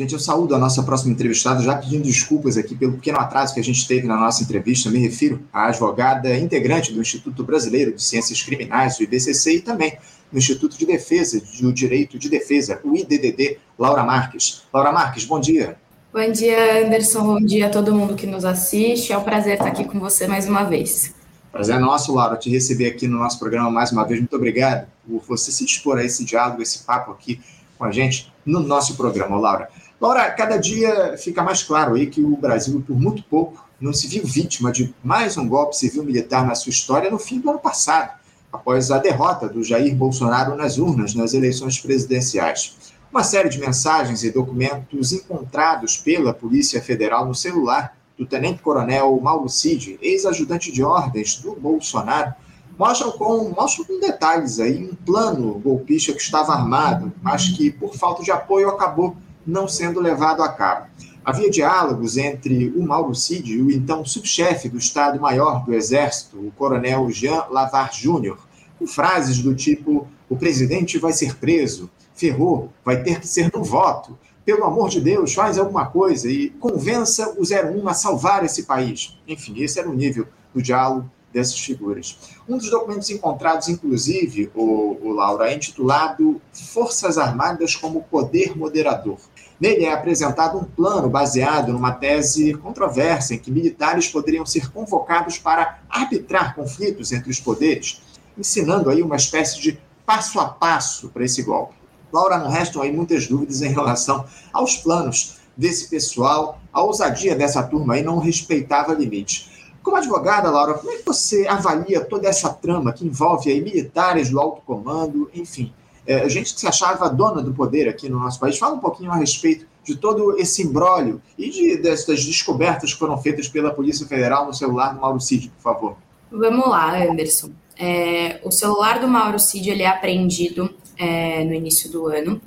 Gente, eu saúdo a nossa próxima entrevistada, já pedindo desculpas aqui pelo pequeno atraso que a gente teve na nossa entrevista. Me refiro à advogada integrante do Instituto Brasileiro de Ciências Criminais, o IBCC, e também do Instituto de Defesa do Direito de Defesa, o IDDD, Laura Marques. Laura Marques, bom dia. Bom dia, Anderson. Bom dia a todo mundo que nos assiste. É um prazer estar aqui com você mais uma vez. Prazer é nosso, Laura, te receber aqui no nosso programa mais uma vez. Muito obrigado por você se dispor a esse diálogo, esse papo aqui com a gente no nosso programa, Laura. Laura, cada dia fica mais claro aí que o Brasil, por muito pouco, não se viu vítima de mais um golpe civil-militar na sua história no fim do ano passado, após a derrota do Jair Bolsonaro nas urnas nas eleições presidenciais. Uma série de mensagens e documentos encontrados pela Polícia Federal no celular do tenente-coronel Mauro Cid, ex-ajudante de ordens do Bolsonaro, mostram com, mostram com detalhes aí um plano golpista que estava armado, mas que, por falta de apoio, acabou não sendo levado a cabo. Havia diálogos entre o Mauro Cid e o então subchefe do Estado-Maior do Exército, o coronel Jean Lavar Júnior, com frases do tipo: o presidente vai ser preso, ferrou, vai ter que ser no voto. Pelo amor de Deus, faz alguma coisa e convença o 01 a salvar esse país. Enfim, esse era o nível do diálogo dessas figuras. Um dos documentos encontrados, inclusive, o, o Laura, é intitulado Forças Armadas como Poder Moderador. Nele é apresentado um plano baseado numa tese controversa em que militares poderiam ser convocados para arbitrar conflitos entre os poderes, ensinando aí uma espécie de passo a passo para esse golpe. Laura, não restam aí muitas dúvidas em relação aos planos desse pessoal, a ousadia dessa turma aí não respeitava limites. Como advogada, Laura, como é que você avalia toda essa trama que envolve aí militares do alto comando, enfim, é, gente que se achava dona do poder aqui no nosso país? Fala um pouquinho a respeito de todo esse imbróglio e de, dessas descobertas que foram feitas pela Polícia Federal no celular do Mauro Cid, por favor. Vamos lá, Anderson. É, o celular do Mauro Cid ele é apreendido é, no início do ano,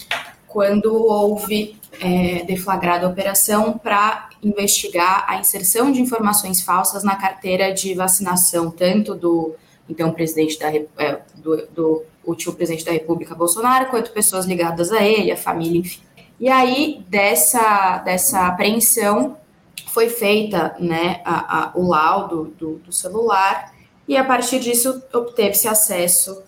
quando houve é, deflagrada a operação para investigar a inserção de informações falsas na carteira de vacinação, tanto do então presidente da é, do, do último presidente da República Bolsonaro, quanto pessoas ligadas a ele, a família, enfim. E aí dessa dessa apreensão foi feita, né, a, a, o laudo do, do, celular e a partir disso obteve-se acesso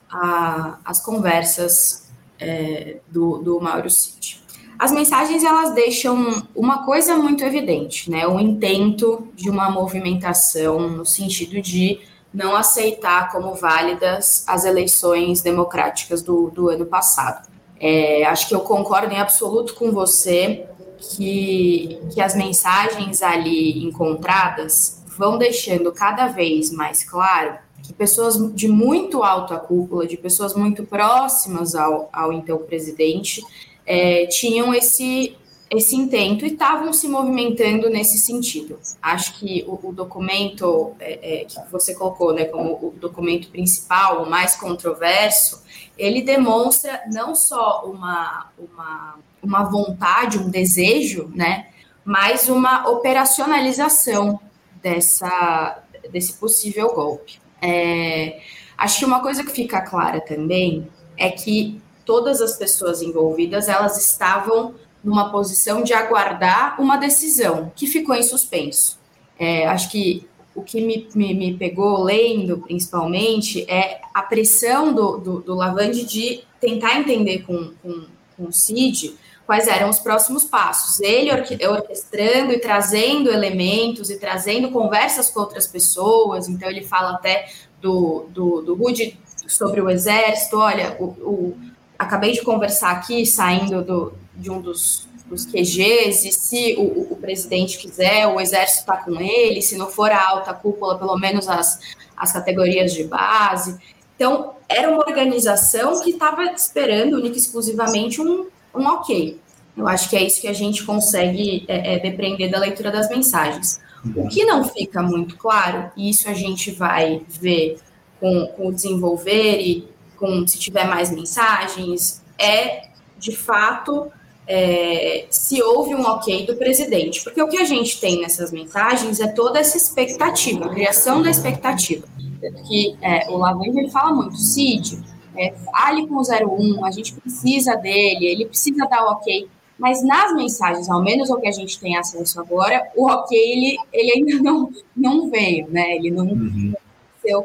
às conversas é, do, do Mauro Cid. As mensagens elas deixam uma coisa muito evidente, né? O intento de uma movimentação no sentido de não aceitar como válidas as eleições democráticas do, do ano passado. É, acho que eu concordo em absoluto com você que, que as mensagens ali encontradas vão deixando cada vez mais claro que pessoas de muito alta cúpula, de pessoas muito próximas ao, ao então presidente, é, tinham esse, esse intento e estavam se movimentando nesse sentido. Acho que o, o documento é, é, que você colocou né, como o documento principal, o mais controverso, ele demonstra não só uma, uma, uma vontade, um desejo, né, mas uma operacionalização dessa, desse possível golpe. É, acho que uma coisa que fica clara também é que todas as pessoas envolvidas elas estavam numa posição de aguardar uma decisão que ficou em suspenso. É, acho que o que me, me, me, pegou lendo, principalmente, é a pressão do, do, do Lavande de tentar entender com, com, com o Cid quais eram os próximos passos. Ele orquestrando e trazendo elementos e trazendo conversas com outras pessoas. Então, ele fala até do, do, do Rude sobre o exército. Olha, o, o acabei de conversar aqui, saindo do, de um dos, dos QGs, e se o, o presidente quiser, o exército está com ele, se não for a alta cúpula, pelo menos as, as categorias de base. Então, era uma organização que estava esperando única e exclusivamente um, um ok. Eu acho que é isso que a gente consegue é, é, depreender da leitura das mensagens. O que não fica muito claro, e isso a gente vai ver com, com o desenvolver e com se tiver mais mensagens, é de fato é, se houve um ok do presidente. Porque o que a gente tem nessas mensagens é toda essa expectativa, a criação da expectativa. Que é, o Lavande ele fala muito, Cid, é, fale com o 01, a gente precisa dele, ele precisa dar o ok. Mas nas mensagens, ao menos o que a gente tem acesso agora, o ok ele, ele ainda não, não veio, né? Ele não uhum.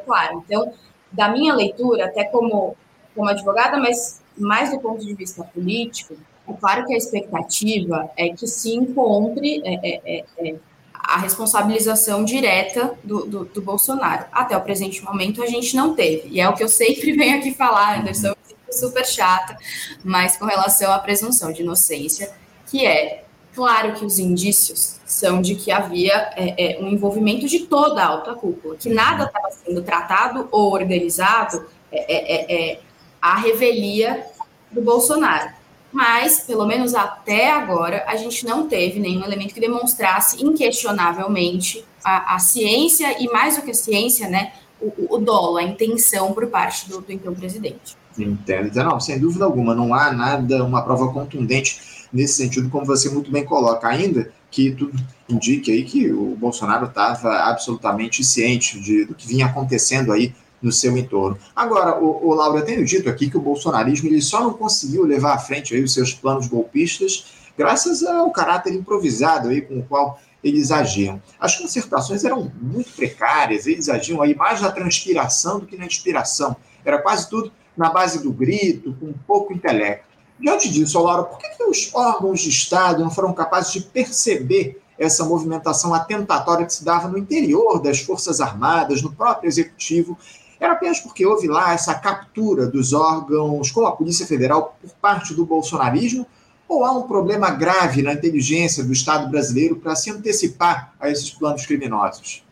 claro. Então, da minha leitura, até como, como advogada, mas mais do ponto de vista político, é claro que a expectativa é que se encontre é, é, é, é a responsabilização direta do, do, do, Bolsonaro. Até o presente momento a gente não teve. E é o que eu sempre venho aqui falar, Anderson, super chata, mas com relação à presunção de inocência, que é claro que os indícios são de que havia é, é, um envolvimento de toda a alta cúpula, que nada estava sendo tratado ou organizado é, é, é, a revelia do Bolsonaro. Mas, pelo menos até agora, a gente não teve nenhum elemento que demonstrasse inquestionavelmente a, a ciência e, mais do que a ciência, né, o, o dolo, a intenção por parte do, do então presidente. Entendo. Então, não, sem dúvida alguma, não há nada, uma prova contundente nesse sentido, como você muito bem coloca, ainda que tudo indique aí que o Bolsonaro estava absolutamente ciente de, do que vinha acontecendo aí no seu entorno. Agora, o, o Laura, eu tenho dito aqui que o bolsonarismo ele só não conseguiu levar à frente aí os seus planos golpistas graças ao caráter improvisado aí com o qual eles agiam. As concertações eram muito precárias, eles agiam aí mais na transpiração do que na inspiração. Era quase tudo na base do grito, com pouco intelecto. Diante disso, Laura, por que, que os órgãos de Estado não foram capazes de perceber essa movimentação atentatória que se dava no interior das Forças Armadas, no próprio Executivo? Era apenas porque houve lá essa captura dos órgãos com a Polícia Federal por parte do bolsonarismo? Ou há um problema grave na inteligência do Estado brasileiro para se antecipar a esses planos criminosos?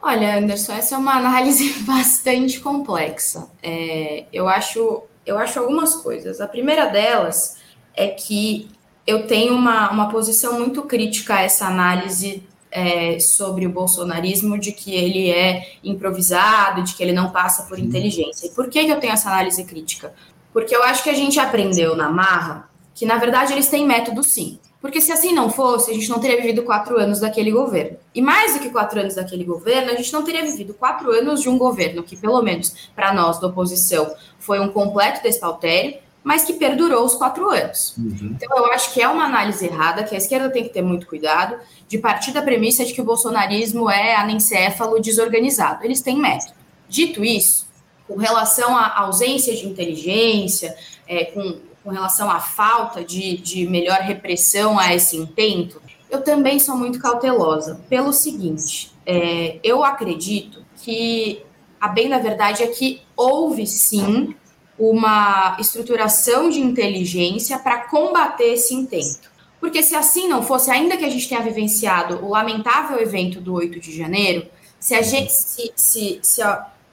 Olha, Anderson, essa é uma análise bastante complexa. É, eu, acho, eu acho algumas coisas. A primeira delas é que eu tenho uma, uma posição muito crítica a essa análise é, sobre o bolsonarismo, de que ele é improvisado, de que ele não passa por inteligência. E por que, que eu tenho essa análise crítica? Porque eu acho que a gente aprendeu na marra que, na verdade, eles têm método sim. Porque se assim não fosse, a gente não teria vivido quatro anos daquele governo. E mais do que quatro anos daquele governo, a gente não teria vivido quatro anos de um governo que, pelo menos para nós da oposição, foi um completo despautério, mas que perdurou os quatro anos. Uhum. Então, eu acho que é uma análise errada, que a esquerda tem que ter muito cuidado, de partir da premissa de que o bolsonarismo é anencéfalo desorganizado. Eles têm método. Dito isso, com relação à ausência de inteligência, é, com com relação à falta de, de melhor repressão a esse intento, eu também sou muito cautelosa. Pelo seguinte, é, eu acredito que a bem da verdade é que houve sim uma estruturação de inteligência para combater esse intento. Porque se assim não fosse, ainda que a gente tenha vivenciado o lamentável evento do 8 de janeiro, se a gente se, se, se,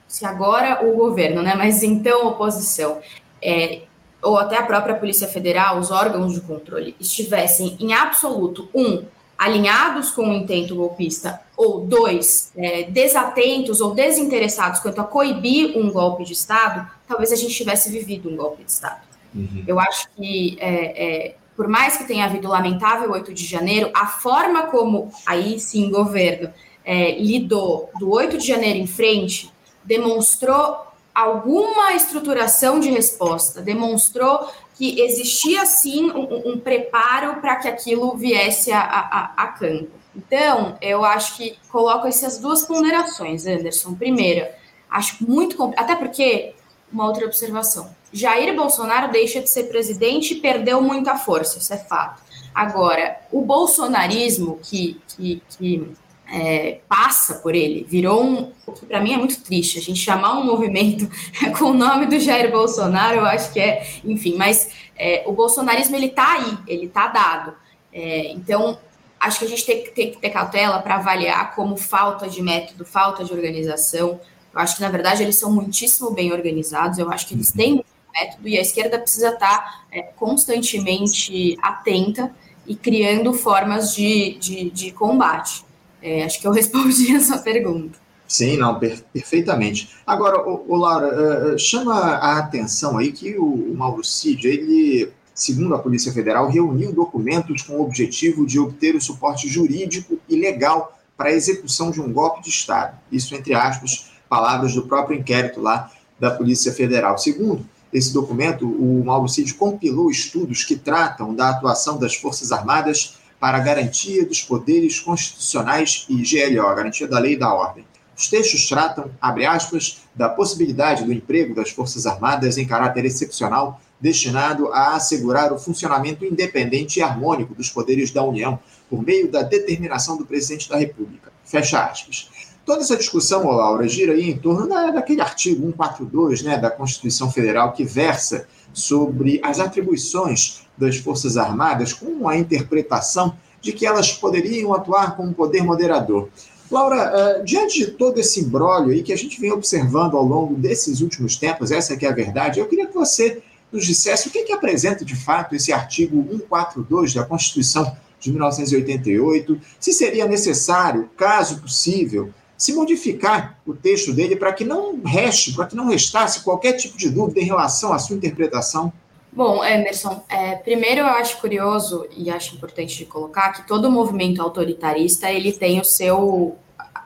se agora o governo, né, mas então a oposição, é, ou até a própria Polícia Federal, os órgãos de controle, estivessem em absoluto, um, alinhados com o intento golpista, ou dois, é, desatentos ou desinteressados quanto a coibir um golpe de Estado, talvez a gente tivesse vivido um golpe de Estado. Uhum. Eu acho que, é, é, por mais que tenha havido o lamentável 8 de janeiro, a forma como, aí sim, o governo é, lidou do 8 de janeiro em frente demonstrou alguma estruturação de resposta, demonstrou que existia sim um, um preparo para que aquilo viesse a, a, a, campo. Então, eu acho que coloco essas duas ponderações, Anderson. Primeira, acho muito. Até porque, uma outra observação: Jair Bolsonaro deixa de ser presidente e perdeu muita força, isso é fato. Agora, o bolsonarismo, que, que, que é, passa por ele, virou um. O que para mim é muito triste, a gente chamar um movimento com o nome do Jair Bolsonaro, eu acho que é, enfim, mas é, o bolsonarismo ele está aí, ele está dado. É, então, acho que a gente tem, que ter cautela para avaliar como falta de método, falta de organização. Eu acho que, na verdade, eles são muitíssimo bem organizados, eu acho que eles têm método e a esquerda precisa estar tá, é, constantemente atenta e criando formas de, de, de combate. É, acho que eu respondi a sua pergunta. Sim, não, per perfeitamente. Agora, o, o Laura, uh, chama a atenção aí que o, o Mauro Cid, ele, segundo a Polícia Federal, reuniu documentos com o objetivo de obter o suporte jurídico e legal para a execução de um golpe de Estado. Isso, entre aspas, palavras do próprio inquérito lá da Polícia Federal. Segundo, esse documento, o Mauro Cid compilou estudos que tratam da atuação das Forças Armadas para a garantia dos poderes constitucionais e GLO, garantia da lei e da ordem. Os textos tratam, abre aspas, da possibilidade do emprego das Forças Armadas em caráter excepcional, destinado a assegurar o funcionamento independente e harmônico dos poderes da União, por meio da determinação do presidente da República. Fecha aspas. Toda essa discussão, Laura, gira aí em torno da, daquele artigo 142 né, da Constituição Federal que versa sobre as atribuições das Forças Armadas com a interpretação de que elas poderiam atuar como poder moderador. Laura, uh, diante de todo esse imbróglio aí que a gente vem observando ao longo desses últimos tempos, essa que é a verdade, eu queria que você nos dissesse o que, que apresenta de fato esse artigo 142 da Constituição de 1988, se seria necessário, caso possível, se modificar o texto dele para que não reste, para que não restasse qualquer tipo de dúvida em relação à sua interpretação. Bom, Emerson, é, primeiro eu acho curioso e acho importante de colocar que todo movimento autoritarista ele tem o seu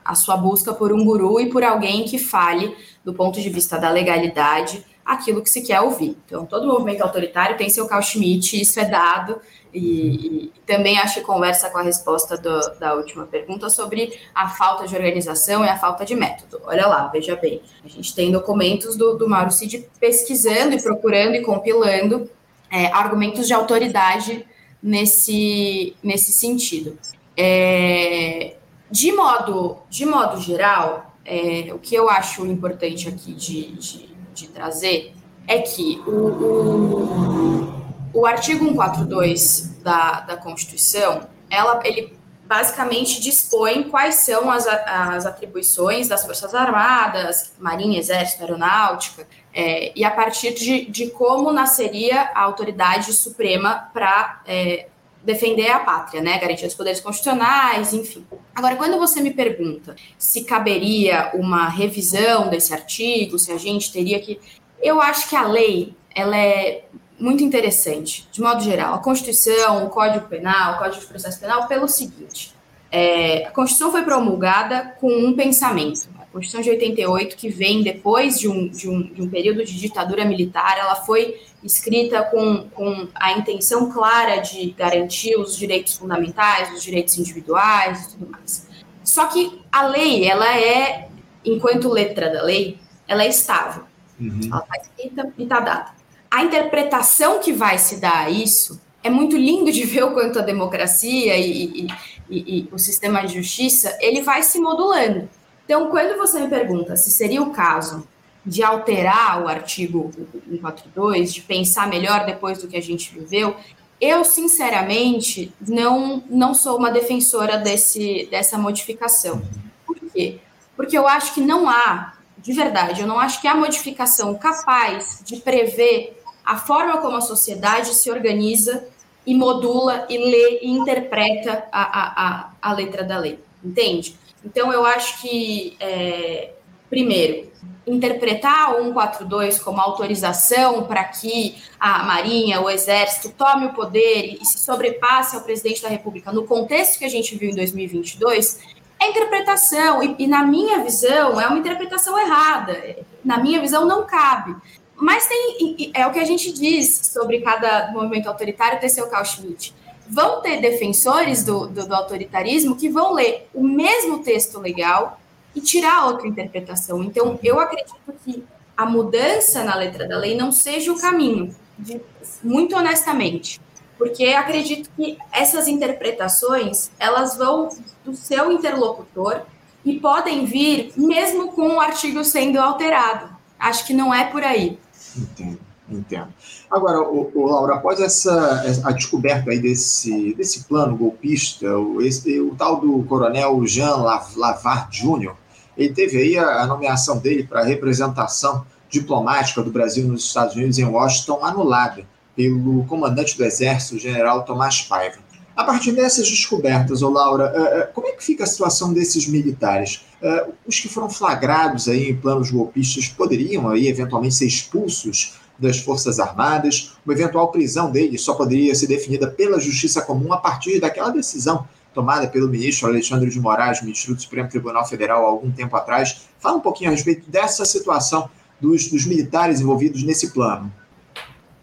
a sua busca por um guru e por alguém que fale do ponto de vista da legalidade aquilo que se quer ouvir. Então, todo movimento autoritário tem seu Carl Schmitt, isso é dado, e, e também acho que conversa com a resposta do, da última pergunta sobre a falta de organização e a falta de método. Olha lá, veja bem, a gente tem documentos do, do Mauro Cid pesquisando e procurando e compilando é, argumentos de autoridade nesse, nesse sentido. É, de, modo, de modo geral, é, o que eu acho importante aqui de, de de trazer é que o, o, o artigo 142 da, da Constituição, ela, ele basicamente dispõe quais são as, as atribuições das Forças Armadas, Marinha, Exército, Aeronáutica, é, e a partir de, de como nasceria a autoridade suprema para é, defender a pátria, né? Garantir os poderes constitucionais, enfim. Agora, quando você me pergunta se caberia uma revisão desse artigo, se a gente teria que. Eu acho que a lei ela é muito interessante, de modo geral. A Constituição, o Código Penal, o Código de Processo Penal, pelo seguinte: é, a Constituição foi promulgada com um pensamento. A Constituição de 88, que vem depois de um, de um, de um período de ditadura militar, ela foi escrita com, com a intenção clara de garantir os direitos fundamentais, os direitos individuais e tudo mais. Só que a lei, ela é, enquanto letra da lei, ela é estável. Uhum. Ela está escrita e está dada. A interpretação que vai se dar a isso é muito lindo de ver o quanto a democracia e, e, e, e o sistema de justiça ele vai se modulando. Então, quando você me pergunta se seria o caso de alterar o artigo 142, de pensar melhor depois do que a gente viveu, eu, sinceramente, não, não sou uma defensora desse, dessa modificação. Por quê? Porque eu acho que não há, de verdade, eu não acho que há modificação capaz de prever a forma como a sociedade se organiza e modula e lê e interpreta a, a, a, a letra da lei. Entende? Então, eu acho que, é, primeiro, interpretar o 142 como autorização para que a Marinha, o Exército tome o poder e se sobrepasse ao presidente da República no contexto que a gente viu em 2022 é interpretação e, e na minha visão é uma interpretação errada. Na minha visão não cabe. Mas tem é o que a gente diz sobre cada movimento autoritário ter seu Carl Schmitt. Vão ter defensores do, do, do autoritarismo que vão ler o mesmo texto legal e tirar outra interpretação. Então, eu acredito que a mudança na letra da lei não seja o caminho, de, muito honestamente, porque acredito que essas interpretações elas vão do seu interlocutor e podem vir mesmo com o artigo sendo alterado. Acho que não é por aí. Entendo, entendo. Agora, o, o Laura, após essa a descoberta aí desse, desse plano golpista, o, esse, o tal do coronel Jean Lavar Júnior, ele teve aí a, nomeação dele para a representação diplomática do Brasil nos Estados Unidos em Washington anulada pelo comandante do Exército, general Tomás Paiva. A partir dessas descobertas, ô Laura, uh, uh, como é que fica a situação desses militares? Uh, os que foram flagrados aí em planos golpistas poderiam aí eventualmente ser expulsos das Forças Armadas? Uma eventual prisão deles só poderia ser definida pela Justiça Comum a partir daquela decisão tomada pelo ministro Alexandre de Moraes, ministro do Supremo Tribunal Federal, há algum tempo atrás. Fala um pouquinho a respeito dessa situação dos, dos militares envolvidos nesse plano?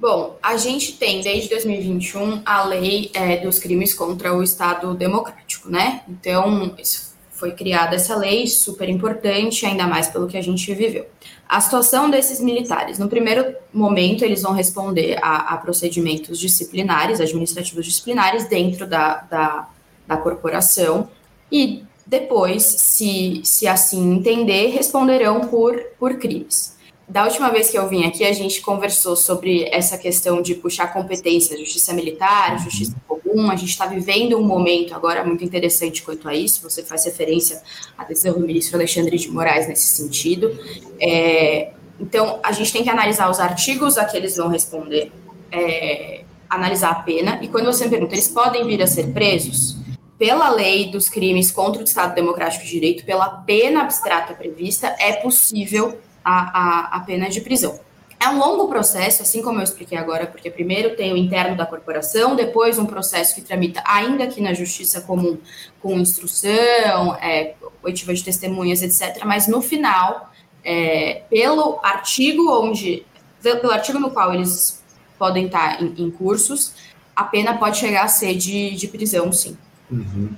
Bom, a gente tem desde 2021 a lei é, dos crimes contra o Estado Democrático, né? Então, foi criada essa lei, super importante, ainda mais pelo que a gente viveu. A situação desses militares, no primeiro momento, eles vão responder a, a procedimentos disciplinares, administrativos disciplinares, dentro da, da, da corporação, e depois, se, se assim entender, responderão por, por crimes. Da última vez que eu vim aqui, a gente conversou sobre essa questão de puxar competência, justiça militar, justiça comum. A gente está vivendo um momento agora muito interessante quanto a isso. Você faz referência à decisão do ministro Alexandre de Moraes nesse sentido. É, então, a gente tem que analisar os artigos a que eles vão responder, é, analisar a pena. E quando você me pergunta, eles podem vir a ser presos? Pela lei dos crimes contra o Estado Democrático de Direito, pela pena abstrata prevista, é possível a, a, a pena de prisão. É um longo processo, assim como eu expliquei agora, porque primeiro tem o interno da corporação, depois um processo que tramita ainda aqui na justiça comum, com instrução, é, oitiva de testemunhas, etc. Mas no final, é, pelo artigo onde, pelo artigo no qual eles podem estar em, em cursos, a pena pode chegar a ser de, de prisão, sim. Uhum.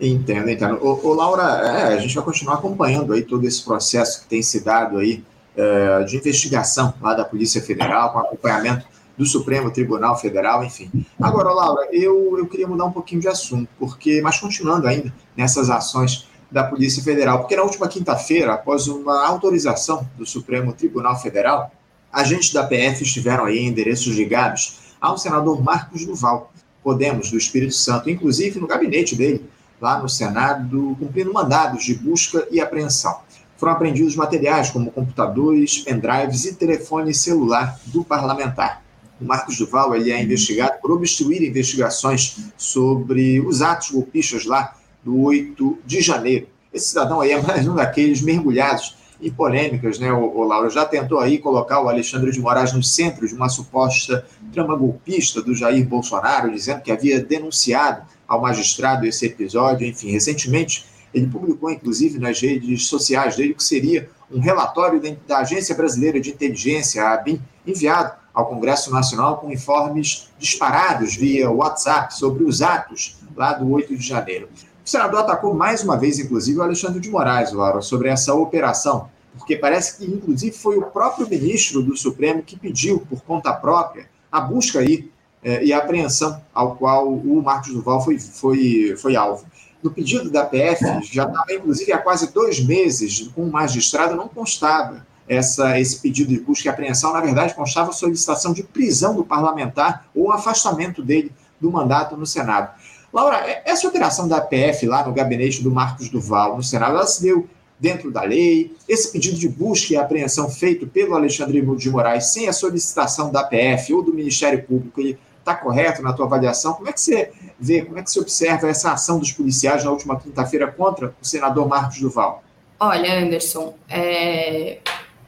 Entendo, entendo. Ô, ô Laura, é, a gente vai continuar acompanhando aí todo esse processo que tem se dado aí é, de investigação lá da Polícia Federal, com acompanhamento do Supremo Tribunal Federal, enfim. Agora, Laura, eu, eu queria mudar um pouquinho de assunto, porque, mas continuando ainda nessas ações da Polícia Federal, porque na última quinta-feira, após uma autorização do Supremo Tribunal Federal, agentes da PF estiveram aí em endereços ligados ao senador Marcos Duval, Podemos, do Espírito Santo, inclusive no gabinete dele, lá no Senado, cumprindo mandados de busca e apreensão foram apreendidos materiais como computadores, pendrives e telefone celular do parlamentar. O Marcos Duval ele é investigado por obstruir investigações sobre os atos golpistas lá do 8 de janeiro. Esse cidadão aí é mais um daqueles mergulhados em polêmicas, né, o, o Laura? Já tentou aí colocar o Alexandre de Moraes no centro de uma suposta trama golpista do Jair Bolsonaro, dizendo que havia denunciado ao magistrado esse episódio. Enfim, recentemente ele publicou, inclusive, nas redes sociais dele, que seria um relatório da Agência Brasileira de Inteligência, a ABIN, enviado ao Congresso Nacional com informes disparados via WhatsApp sobre os atos lá do 8 de janeiro. O senador atacou mais uma vez, inclusive, o Alexandre de Moraes, Laura, sobre essa operação, porque parece que, inclusive, foi o próprio ministro do Supremo que pediu, por conta própria, a busca aí eh, e a apreensão ao qual o Marcos Duval foi, foi, foi alvo no pedido da PF, já estava, inclusive, há quase dois meses, com o magistrado, não constava essa, esse pedido de busca e apreensão. Na verdade, constava a solicitação de prisão do parlamentar ou afastamento dele do mandato no Senado. Laura, essa operação da PF lá no gabinete do Marcos Duval, no Senado, ela se deu dentro da lei? Esse pedido de busca e apreensão feito pelo Alexandre de Moraes sem a solicitação da PF ou do Ministério Público, ele está correto na tua avaliação? Como é que você vê, como é que você observa essa ação dos policiais na última quinta-feira contra o senador Marcos Duval? Olha, Anderson, é...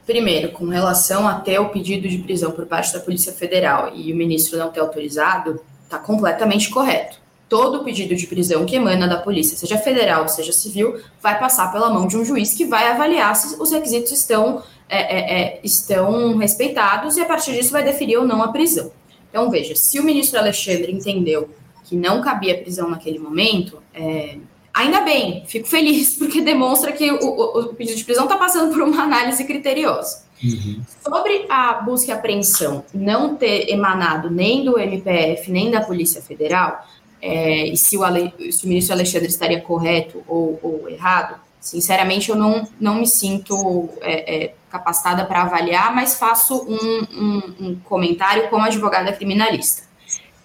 primeiro, com relação até o pedido de prisão por parte da Polícia Federal e o ministro não ter autorizado, está completamente correto. Todo pedido de prisão que emana da polícia, seja federal, seja civil, vai passar pela mão de um juiz que vai avaliar se os requisitos estão, é, é, é estão respeitados e a partir disso vai definir ou não a prisão. Então, veja, se o ministro Alexandre entendeu que não cabia prisão naquele momento, é, ainda bem, fico feliz, porque demonstra que o, o, o pedido de prisão está passando por uma análise criteriosa. Uhum. Sobre a busca e apreensão não ter emanado nem do MPF, nem da Polícia Federal, é, e se o, se o, ministro Alexandre estaria correto ou, ou errado, sinceramente eu não, não me sinto é, é, capacitada para avaliar, mas faço um, um, um comentário como advogada criminalista.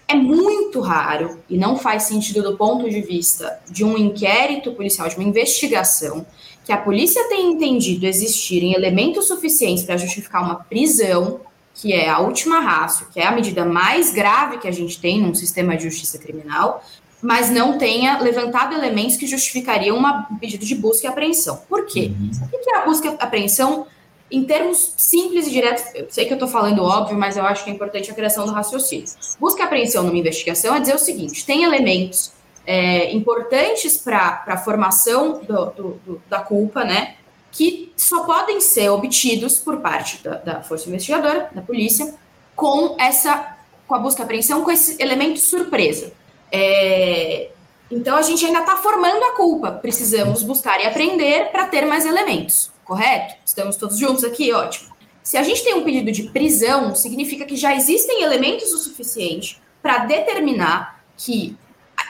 É muito raro e não faz sentido do ponto de vista de um inquérito policial, de uma investigação, que a polícia tenha entendido existirem elementos suficientes para justificar uma prisão, que é a última raça, que é a medida mais grave que a gente tem num sistema de justiça criminal, mas não tenha levantado elementos que justificariam um pedido de busca e apreensão. Por quê? Uhum. O que é a busca e apreensão em termos simples e diretos, eu sei que eu estou falando óbvio, mas eu acho que é importante a criação do raciocínio. Busca e apreensão numa investigação é dizer o seguinte: tem elementos é, importantes para a formação do, do, do, da culpa, né? Que só podem ser obtidos por parte da, da força investigadora, da polícia, com essa com a busca e apreensão com esse elemento surpresa. É, então a gente ainda está formando a culpa. Precisamos buscar e aprender para ter mais elementos, correto? Estamos todos juntos aqui, ótimo. Se a gente tem um pedido de prisão, significa que já existem elementos o suficiente para determinar que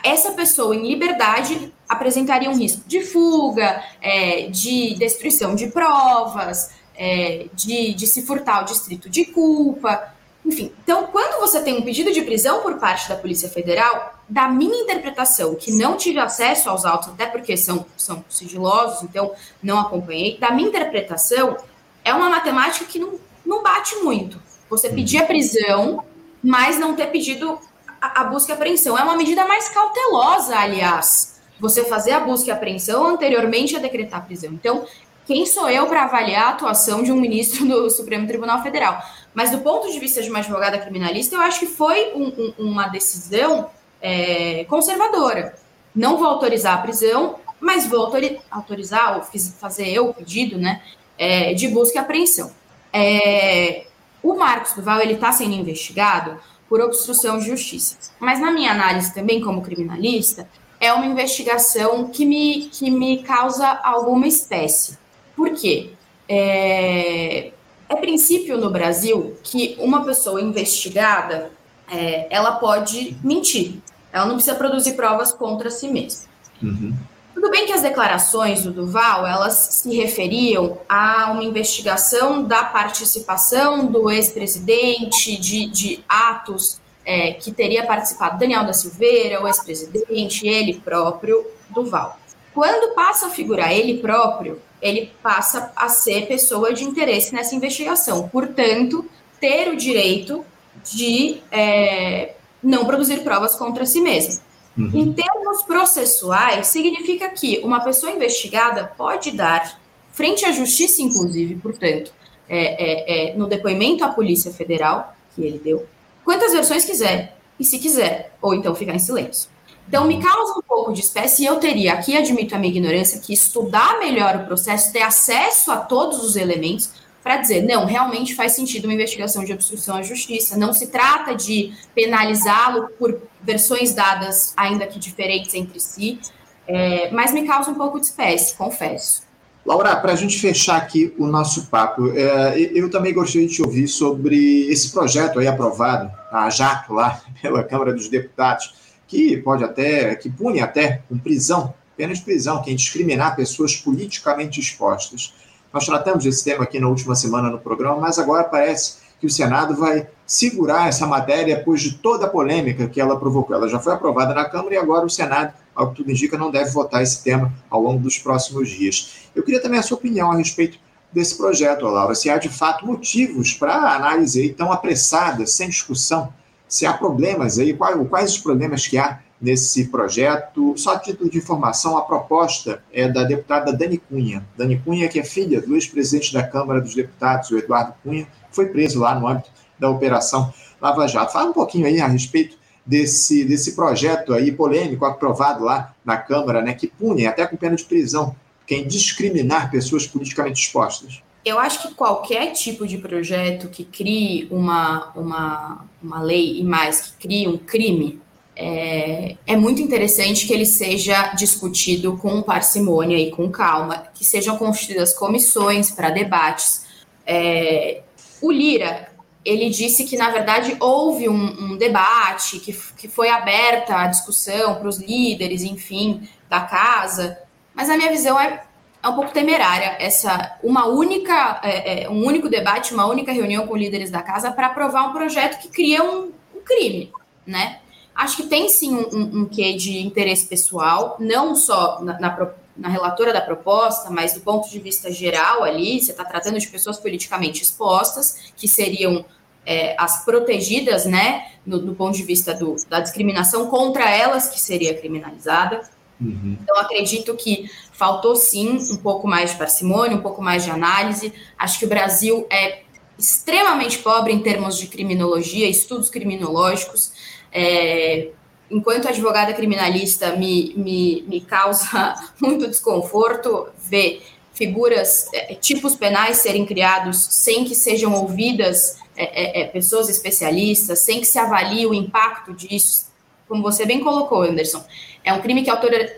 essa pessoa em liberdade apresentaria um risco de fuga, é, de destruição de provas, é, de, de se furtar o distrito de culpa. Enfim, então, quando você tem um pedido de prisão por parte da Polícia Federal, da minha interpretação, que não tive acesso aos autos, até porque são, são sigilosos, então não acompanhei, da minha interpretação, é uma matemática que não, não bate muito. Você pedir a prisão, mas não ter pedido a, a busca e apreensão. É uma medida mais cautelosa, aliás, você fazer a busca e apreensão anteriormente a decretar a prisão. Então, quem sou eu para avaliar a atuação de um ministro do Supremo Tribunal Federal? Mas do ponto de vista de uma advogada criminalista, eu acho que foi um, um, uma decisão é, conservadora. Não vou autorizar a prisão, mas vou autorizar, ou fiz, fazer eu o pedido né, é, de busca e apreensão. É, o Marcos Duval ele está sendo investigado por obstrução de justiça. Mas na minha análise também como criminalista, é uma investigação que me, que me causa alguma espécie. Por quê? É, é princípio no Brasil que uma pessoa investigada é, ela pode mentir. Ela não precisa produzir provas contra si mesma. Uhum. Tudo bem que as declarações do Duval, elas se referiam a uma investigação da participação do ex-presidente, de, de atos é, que teria participado Daniel da Silveira, o ex-presidente, ele próprio, Duval. Quando passa a figurar ele próprio, ele passa a ser pessoa de interesse nessa investigação. Portanto, ter o direito de é, não produzir provas contra si mesmo. Uhum. Em termos processuais, significa que uma pessoa investigada pode dar, frente à justiça, inclusive, portanto, é, é, é, no depoimento à Polícia Federal, que ele deu, quantas versões quiser, e se quiser, ou então ficar em silêncio. Então, me causa um pouco de espécie, e eu teria, aqui admito a minha ignorância, que estudar melhor o processo, ter acesso a todos os elementos, para dizer, não, realmente faz sentido uma investigação de obstrução à justiça. Não se trata de penalizá-lo por versões dadas, ainda que diferentes entre si, é, mas me causa um pouco de espécie, confesso. Laura, para a gente fechar aqui o nosso papo, é, eu também gostaria de te ouvir sobre esse projeto aí aprovado, a jato lá pela Câmara dos Deputados, que pode até, que pune até com prisão, pena de prisão, quem discriminar pessoas politicamente expostas. Nós tratamos desse tema aqui na última semana no programa, mas agora parece que o Senado vai segurar essa matéria depois de toda a polêmica que ela provocou. Ela já foi aprovada na Câmara e agora o Senado, ao que tudo indica, não deve votar esse tema ao longo dos próximos dias. Eu queria também a sua opinião a respeito desse projeto, Laura, se há de fato motivos para a análise aí tão apressada, sem discussão, se há problemas aí, quais, quais os problemas que há nesse projeto. Só a título de informação, a proposta é da deputada Dani Cunha. Dani Cunha, que é filha do ex-presidente da Câmara dos Deputados, o Eduardo Cunha, foi preso lá no âmbito da Operação Lava Jato. Fala um pouquinho aí a respeito desse, desse projeto aí polêmico aprovado lá na Câmara, né, que pune até com pena de prisão quem discriminar pessoas politicamente expostas. Eu acho que qualquer tipo de projeto que crie uma, uma, uma lei e mais que crie um crime é, é, muito interessante que ele seja discutido com parcimônia e com calma, que sejam constituídas comissões para debates. É, o Lira, ele disse que, na verdade, houve um, um debate, que, que foi aberta a discussão para os líderes, enfim, da casa, mas a minha visão é, é um pouco temerária essa uma única, é, é, um único debate, uma única reunião com líderes da casa para aprovar um projeto que cria um, um crime, né? Acho que tem sim um, um, um quê de interesse pessoal, não só na, na, na, relatora da proposta, mas do ponto de vista geral ali, você está tratando de pessoas politicamente expostas, que seriam é, as protegidas, né, no, do ponto de vista do, da discriminação contra elas, que seria criminalizada. Uhum. Então, acredito que faltou sim um pouco mais de parcimônia, um pouco mais de análise. Acho que o Brasil é extremamente pobre em termos de criminologia, estudos criminológicos. É, enquanto advogada criminalista, me, me, me causa muito desconforto ver figuras, é, tipos penais serem criados sem que sejam ouvidas é, é, é, pessoas especialistas, sem que se avalie o impacto disso, como você bem colocou, Anderson, é um crime que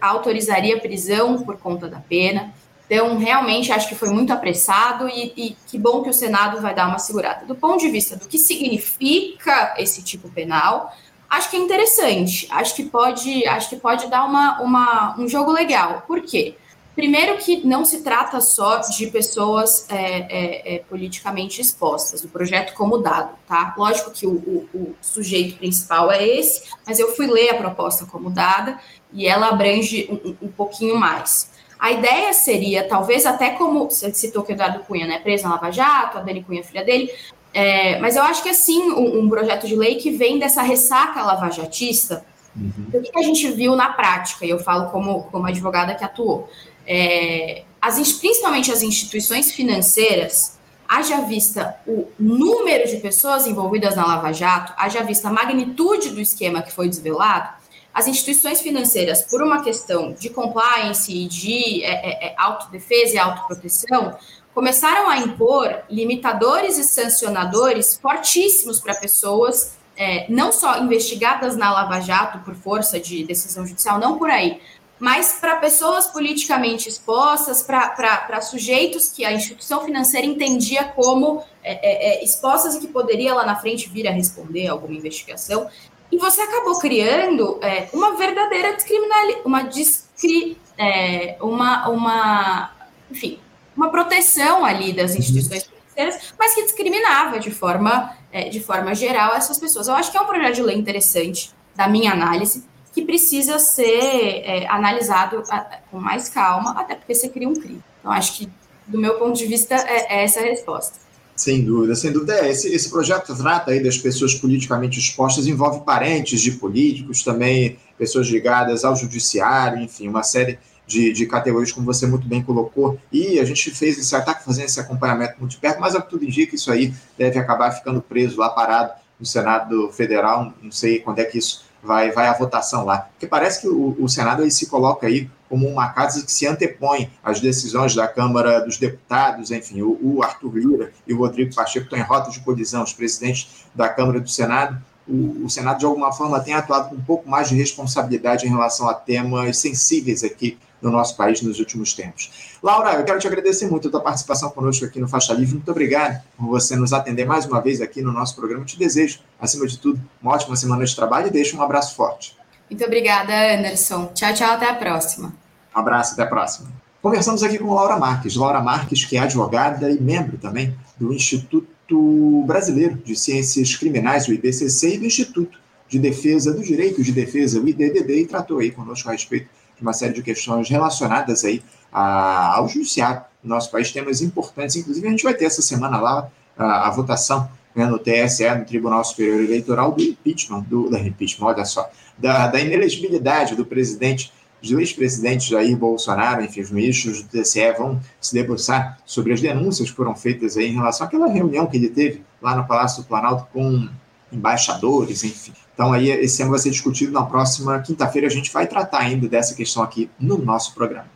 autorizaria prisão por conta da pena. Então, realmente, acho que foi muito apressado e, e, que bom que o Senado vai dar uma segurada. Do ponto de vista do que significa esse tipo penal, acho que é interessante. Acho que pode, acho que pode dar uma, uma, um jogo legal. Por quê? Primeiro que não se trata só de pessoas é, é, é, politicamente expostas, o projeto como dado, tá? Lógico que o, o, o, sujeito principal é esse, mas eu fui ler a proposta como dada e ela abrange um, um pouquinho mais. A ideia seria, talvez até como você citou que o Eduardo Cunha, né, preso na Lava Jato, a Dani Cunha, filha dele, é, mas eu acho que é sim um, um, projeto de lei que vem dessa ressaca lavajatista, uhum. do que a gente viu na prática, e eu falo como, como advogada que atuou é, as, principalmente as instituições financeiras, haja vista o número de pessoas envolvidas na Lava Jato, haja vista a magnitude do esquema que foi desvelado, as instituições financeiras, por uma questão de compliance e de é, é, é autodefesa e autoproteção, começaram a impor limitadores e sancionadores fortíssimos para pessoas é, não só investigadas na Lava Jato por força de decisão judicial, não por aí, mas para pessoas politicamente expostas, para sujeitos que a instituição financeira entendia como é, é, é, expostas e que poderia lá na frente vir a responder a alguma investigação. E você acabou criando é, uma verdadeira discriminalidade, uma, discri, é, uma, uma, enfim, uma proteção ali das uhum. instituições financeiras, mas que discriminava de forma, é, de forma geral essas pessoas. Eu acho que é um projeto de lei interessante, da minha análise, que precisa ser é, analisado com mais calma, até porque você cria um crime. Então, acho que, do meu ponto de vista, é, é essa a resposta. Sem dúvida, sem dúvida. É, esse, esse projeto trata aí das pessoas politicamente expostas, envolve parentes de políticos, também pessoas ligadas ao judiciário, enfim, uma série de, de, categorias, como você muito bem colocou, e a gente fez esse ataque, fazendo esse acompanhamento muito perto, mas tudo indica, isso aí deve acabar ficando preso lá parado no Senado Federal, não sei quando é que isso vai, vai à votação lá. Porque parece que o, o Senado se coloca aí como uma casa que se antepõe às decisões da Câmara dos Deputados, enfim, o, o Arthur Lira e o Rodrigo Pacheco estão em rota de colisão, os presidentes da Câmara e do Senado. O, Senado, de alguma forma, tem atuado com um pouco mais de responsabilidade em relação a temas sensíveis aqui no nosso país nos últimos tempos. Laura, eu quero te agradecer muito a tua participação conosco aqui no Faixa Livre. Muito obrigado por você nos atender mais uma vez aqui no nosso programa. Te desejo, acima de tudo, uma ótima semana de trabalho e deixo um abraço forte. Muito obrigada, Anderson. Tchau, tchau, até a próxima. Um abraço, até a próxima. Conversamos aqui com Laura Marques. Laura Marques, que é advogada e membro também do Instituto Brasileiro de Ciências Criminais, o IBCC, e do Instituto de Defesa do Direito de Defesa, o IDDD, e tratou aí conosco a respeito uma série de questões relacionadas aí a, ao judiciário no nosso país, temas importantes. Inclusive, a gente vai ter essa semana lá a, a votação né, no TSE, no Tribunal Superior Eleitoral, do impeachment, do, impeachment, olha só, da, da inelegibilidade do presidente, do ex-presidente Jair Bolsonaro, enfim, os ministros do TSE vão se debruçar sobre as denúncias que foram feitas aí em relação àquela reunião que ele teve lá no Palácio do Planalto com embaixadores, enfim. Então, aí, esse tema vai ser discutido na próxima quinta-feira. A gente vai tratar ainda dessa questão aqui no nosso programa.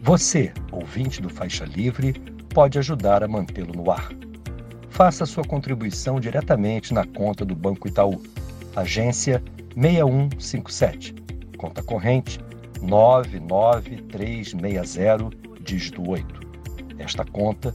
Você, ouvinte do Faixa Livre, pode ajudar a mantê-lo no ar. Faça sua contribuição diretamente na conta do Banco Itaú, agência 6157, conta corrente 99360, dígito 8. Esta conta